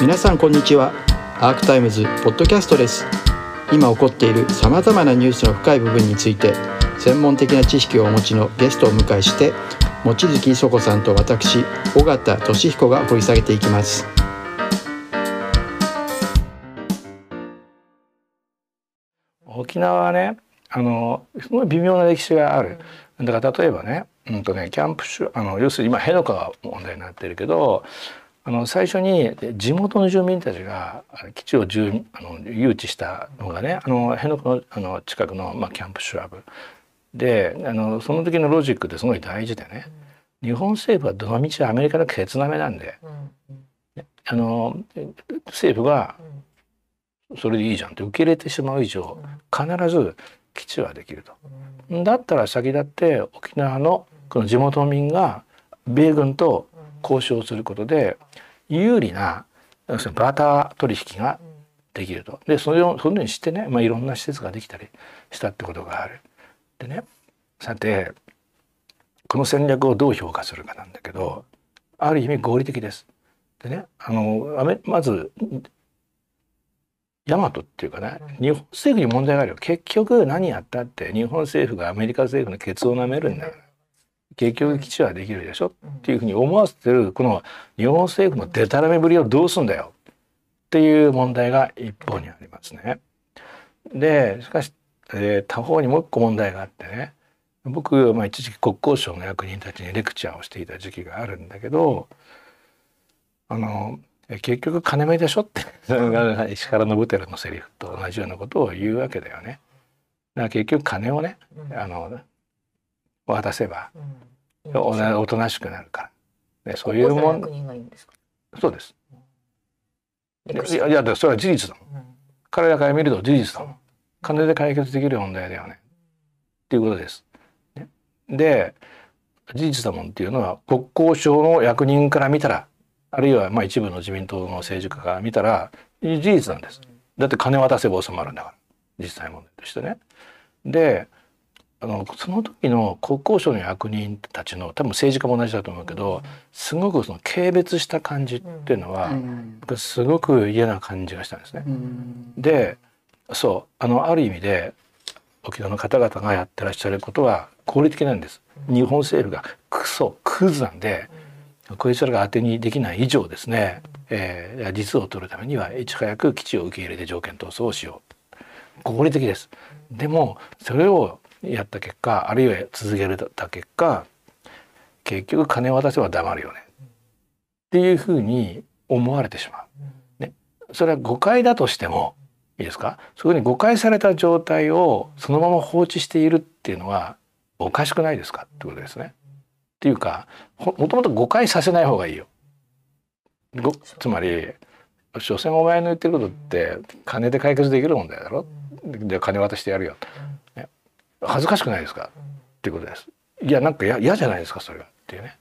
皆さんこんにちは。アークタイムズポッドキャストです。今起こっているさまざまなニュースの深い部分について専門的な知識をお持ちのゲストを迎えして望月磯子さんと私尾形俊彦が掘り下げていきます。沖縄はねあのすごい微妙な歴史がある。だから例えばね,、うんとねキャンプあの要するに今辺野川が問題になってるけどあの最初に地元の住民たちが基地を住あの誘致したのがねあの辺野川のあの近くの、まあ、キャンプシュラブ。であのその時のロジックってすごい大事でね、日本政府はどのみちアメリカのケツなめなんで、あの政府がそれでいいじゃんって受け入れてしまう以上必ず基地はできると。だったら先立って沖縄のこの地元民が米軍と交渉することで有利なバーター取引ができると。でそれをそのようにしてね、まあ、いろんな施設ができたりしたってことがある。でねさてこの戦略をどう評価するかなんだけどある意味合理的です。でねあのまずヤマトっていうかね日本政府に問題があるよ結局何やったって日本政府がアメリカ政府のケツを舐めるんだから結局基地はできるでしょ？っていうふうに思わせてるこの日本政府のデタラメぶりをどうすんだよ？っていう問題が一方にありますね。でしかしえー、他方にもう一個問題があってね。僕、まあ、一時期国交省の役人たちにレクチャーをしていた時期があるんだけどあの結局金目でしょって 石原信輝のセリフと同じようなことを言うわけだよね。だから結局金をね、あの渡せば、おとなしくなるから。でそういうもんそうです。いやいやそれは事実だもん。彼らから見ると事実だもん。金で解決できる問題だよねっていうことです。で事実だもんっていうのは国交省の役人から見たらあるいはまあ一部の自民党の政治家から見たら事実なんです。だって金渡せば収まるんだから実際問題としてね。であのその時の国交省の役人たちの多分政治家も同じだと思うけどすごくその軽蔑した感じっていうのは、僕すごく嫌な感じがしたんですね。でそうあのある意味で沖縄の方々がやってらっしゃることは合理的なんです。日本政府がクソクズなんで、こいつらが当てにできない以上ですね、えー、実を取るためにはいち早く基地を受け入れて条件闘争をしよう。合理的です。でもそれをやった結果あるいは続けた結果結局金渡せば黙るよねっていうふうに思われてしまう。ね、それは誤解だとしてもいいですか？そこに誤解された状態をそのまま放置しているっていうのはおかしくないですか？ってことですね。っていうかもともと誤解させない方がいいよ。つまり所詮お前の言ってることって金で解決できる問題だろで金渡してやるよ、恥ずかしくないですか？っていうことです。いやなんか嫌じゃないですか？それがっていうね。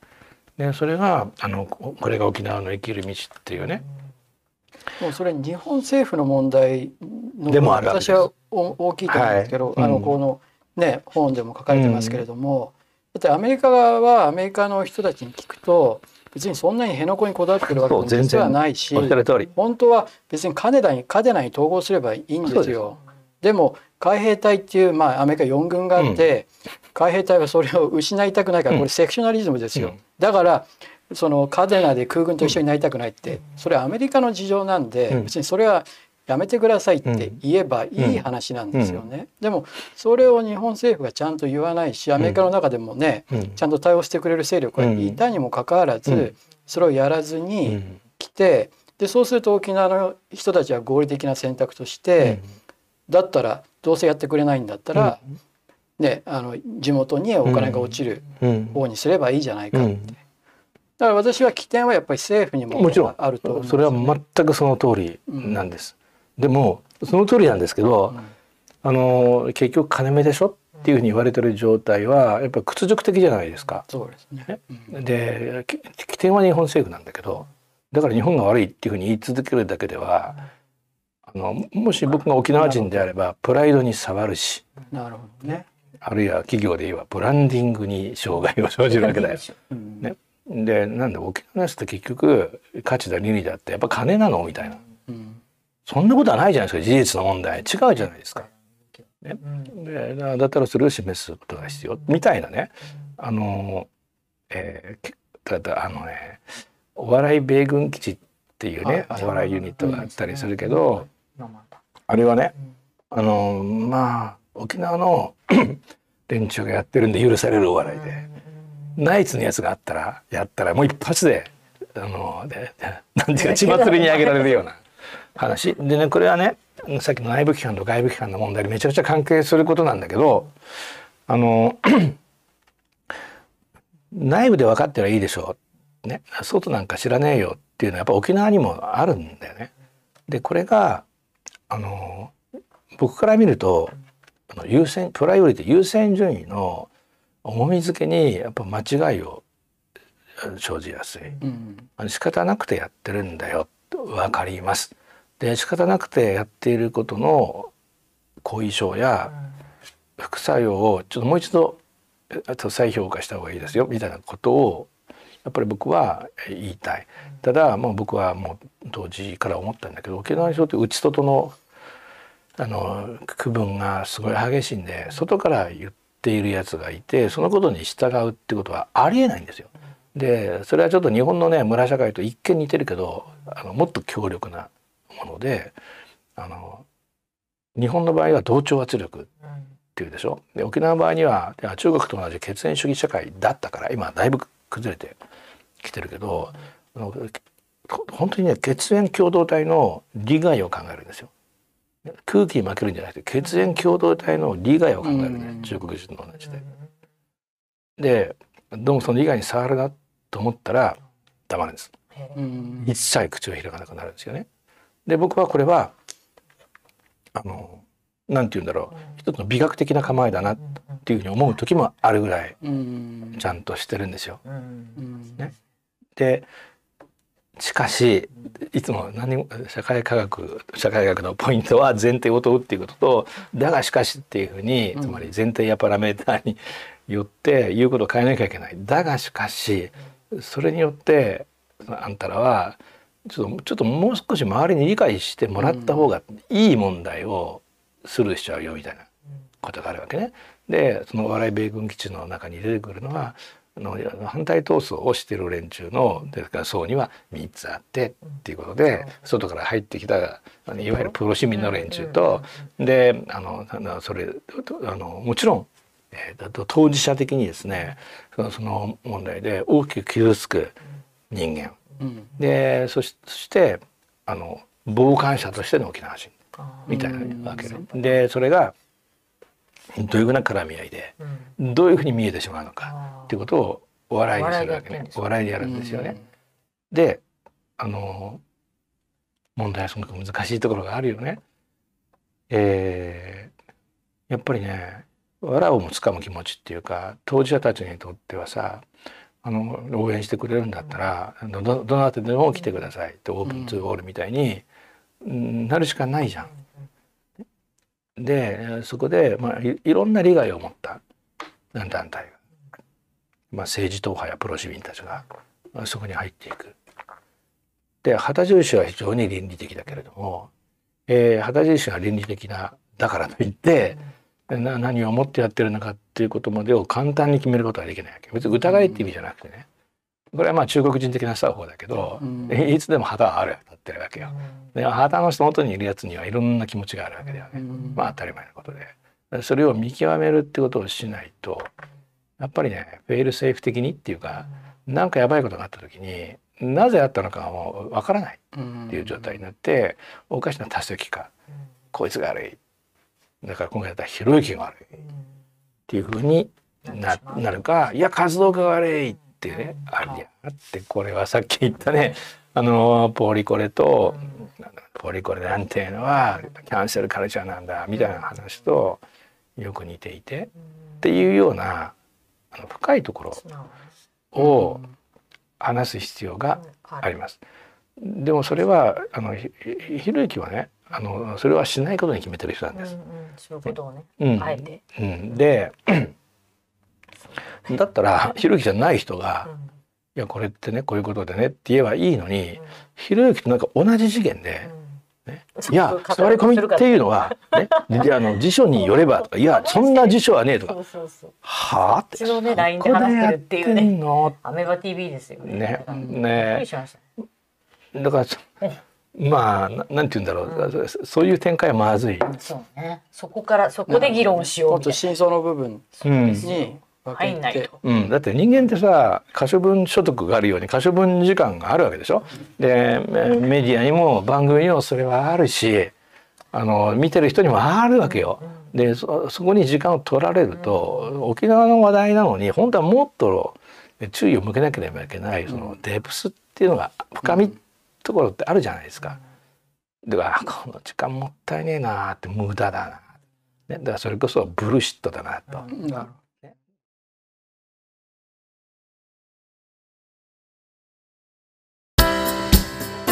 でそれがあのこれが沖縄の生きる道っていうね、もうそれ日本政府の問題のでも私は大きいと思うんですけど、はい、あのこのね本でも書かれてますけれども、だってアメリカ側はアメリカの人たちに聞くと別にそんなに辺野古にこだわってるわけではないし本当は別にカネダにカデナに統合すればいいんですよ。でも海兵隊っていう、まあ、アメリカ4軍があって、うん、海兵隊はそれを失いたくないからこれセクショナリズムですよ。うん、だからそのカデナで空軍と一緒になりたくないってそれはアメリカの事情なんで別にそれはやめてくださいって言えばいい話なんですよね。でもそれを日本政府がちゃんと言わないしアメリカの中でもねちゃんと対応してくれる勢力がいたにもかかわらずそれをやらずに来てでそうすると沖縄の人たちは合理的な選択としてだったらどうせやってくれないんだったらねあの地元にお金が落ちる方にすればいいじゃないかって。だから私は起点はやっぱり政府にももちろん。あると、ね、それは全くその通りなんです。うん、でもその通りなんですけど、うん、あの結局金目でしょっていうふうに言われてる状態はやっぱり屈辱的じゃないですか。そうですね。うん、で起点は日本政府なんだけど、だから日本が悪いっていうふうに言い続けるだけでは、あのもし僕が沖縄人であればプライドに触るし、なるほどね。あるいは企業で言えばブランディングに障害を生じるわけだよ。ね。でなんで沖縄のやつって結局価値だ利利だってやっぱ金なのみたいな、うん、そんなことはないじゃないですか事実の問題。違うじゃないですか。ね、でだったらそれを示すことが必要。みたいなね。あの、えー、だあのねお笑い米軍基地っていうねお笑いユニットがあったりするけどあれはねあのまあ沖縄の 連中がやってるんで許されるお笑いで、ナイツのやつがあったらやったらもう一発であのでなんていうか血祭りにあげられるような話。でねこれはねさっきの内部機関と外部機関の問題にめちゃくちゃ関係することなんだけどあの 内部で分かってはいいでしょう、ね、外なんか知らねえよっていうのはやっぱ沖縄にもあるんだよね。でこれがあの僕から見るとあの優先プライオリティ優先順位の重み付けにやっぱ間違いを生じやすい、うん、仕方なくてやってるんだよ分かります。で仕方なくてやっていることの後遺症や副作用をちょっともう一度再評価した方がいいですよみたいなことをやっぱり僕は言いたい。ただもう僕はもう当時から思ったんだけど沖縄にとって内外のあの区分がすごい激しいんで外から言っているやつがいてそのことに従うってことはありえないんですよ。でそれはちょっと日本のね村社会と一見似てるけどあのもっと強力なものであの日本の場合は同調圧力っていうでしょで沖縄の場合には中国と同じ血縁主義社会だったから今だいぶ崩れてきてるけど、うん、本当にね血縁共同体の利害を考えるんですよ。空気に負けるんじゃなくて血縁共同体の利害を考えるね、うん、中国人と同じで。でどうもその利害に触るなと思ったら黙るんです。一切口を開かなくなるんですよね。で僕はこれはあのなんて言うんだろう、一つの美学的な構えだなっていうふうに思う時もあるぐらいちゃんとしてるんですよ。ね、でしかしいつも何も社会科学社会学のポイントは前提を問うっていうこととだがしかしっていうふうにつまり前提やパラメーターによって言うことを変えなきゃいけない。だがしかしそれによってあんたらはちょっとちょっともう少し周りに理解してもらった方がいい問題をスルーしちゃうよみたいなことがあるわけね。でその笑い米軍基地の中に出てくるのはあの反対闘争をしてる連中のですから層には3つあってっていうことで外から入ってきたいわゆるプロ市民の連中とであのそれあのもちろん、えー、当事者的にですねそのその問題で大きく傷つく人間。でそしてあの傍観者としての沖縄人みたいなわけで。でそれがどういうふうな絡み合いで、どういうふうに見えてしまうのかっていうことをお笑いにするわけねお笑いでやるんですよね。であの問題はすごく難しいところがあるよね。えー、やっぱりね藁をもつかむ気持ちっていうか当事者たちにとってはさあの応援してくれるんだったら、どどなたでも来てくださいってオープンツーオールみたいに、なるしかないじゃん。でそこで、まあ、いろんな利害を持った団体が、まあ、政治党派やプロ市民たちが、まあ、そこに入っていく。で旗印は非常に倫理的だけれども、えー、旗印が倫理的なだからといって、な何を思ってやってるのかっていうことまでを簡単に決めることはできないわけ。別に疑いって意味じゃなくてね。これはまあ中国人的な作法だけど、うん、いつでも旗はある立ってるわけよ。で旗の下元にいるやつにはいろんな気持ちがあるわけだよね、うん、まあ当たり前のことで。それを見極めるってことをしないとやっぱりねフェイルセーフ的にっていうか何かやばいことがあった時になぜあったのかもわからないっていう状態になっておかしな多数期かこいつが悪い。だから今回だったらひろゆきが悪い。っていうふうにななるかいや活動が悪いってねありゃってこれはさっき言ったねあのポリコレとポリコレなんていうのはキャンセルカルチャーなんだみたいな話とよく似ていてっていうようなあの深いところを話す必要があります。でもそれはあのひろゆきはねあのそれはしないことに決めてる人なんです。うんうん、そういうことをね、うん、あえて。うん、でだったらひろゆきじゃない人がいやこれってねこういうことでねって言えばいいのに、ひろゆきとなんか同じ次元で。ね、いや座り込みっていうのは、ね、あの辞書によればとかいやそんな辞書はねえとか。はあって一度ね LINE で話してるっていうねアメバ TV ですよね。ねね。だからまあなんて言うんだろう、うん、そういう展開はまずい。そうね。そこからそこで議論しようもっと真相の部分に入んないと、うん、だって人間ってさ可処分所得があるように可処分時間があるわけでしょ？でメディアにも番組にもそれはあるしあの見てる人にもあるわけよ。でそこに時間を取られると沖縄の話題なのに本当はもっと注意を向けなければいけないそのデプスっていうのが深みところってあるじゃないですか。だからこの時間もったいねえなって無駄だな、ね、だからそれこそブルシットだなと。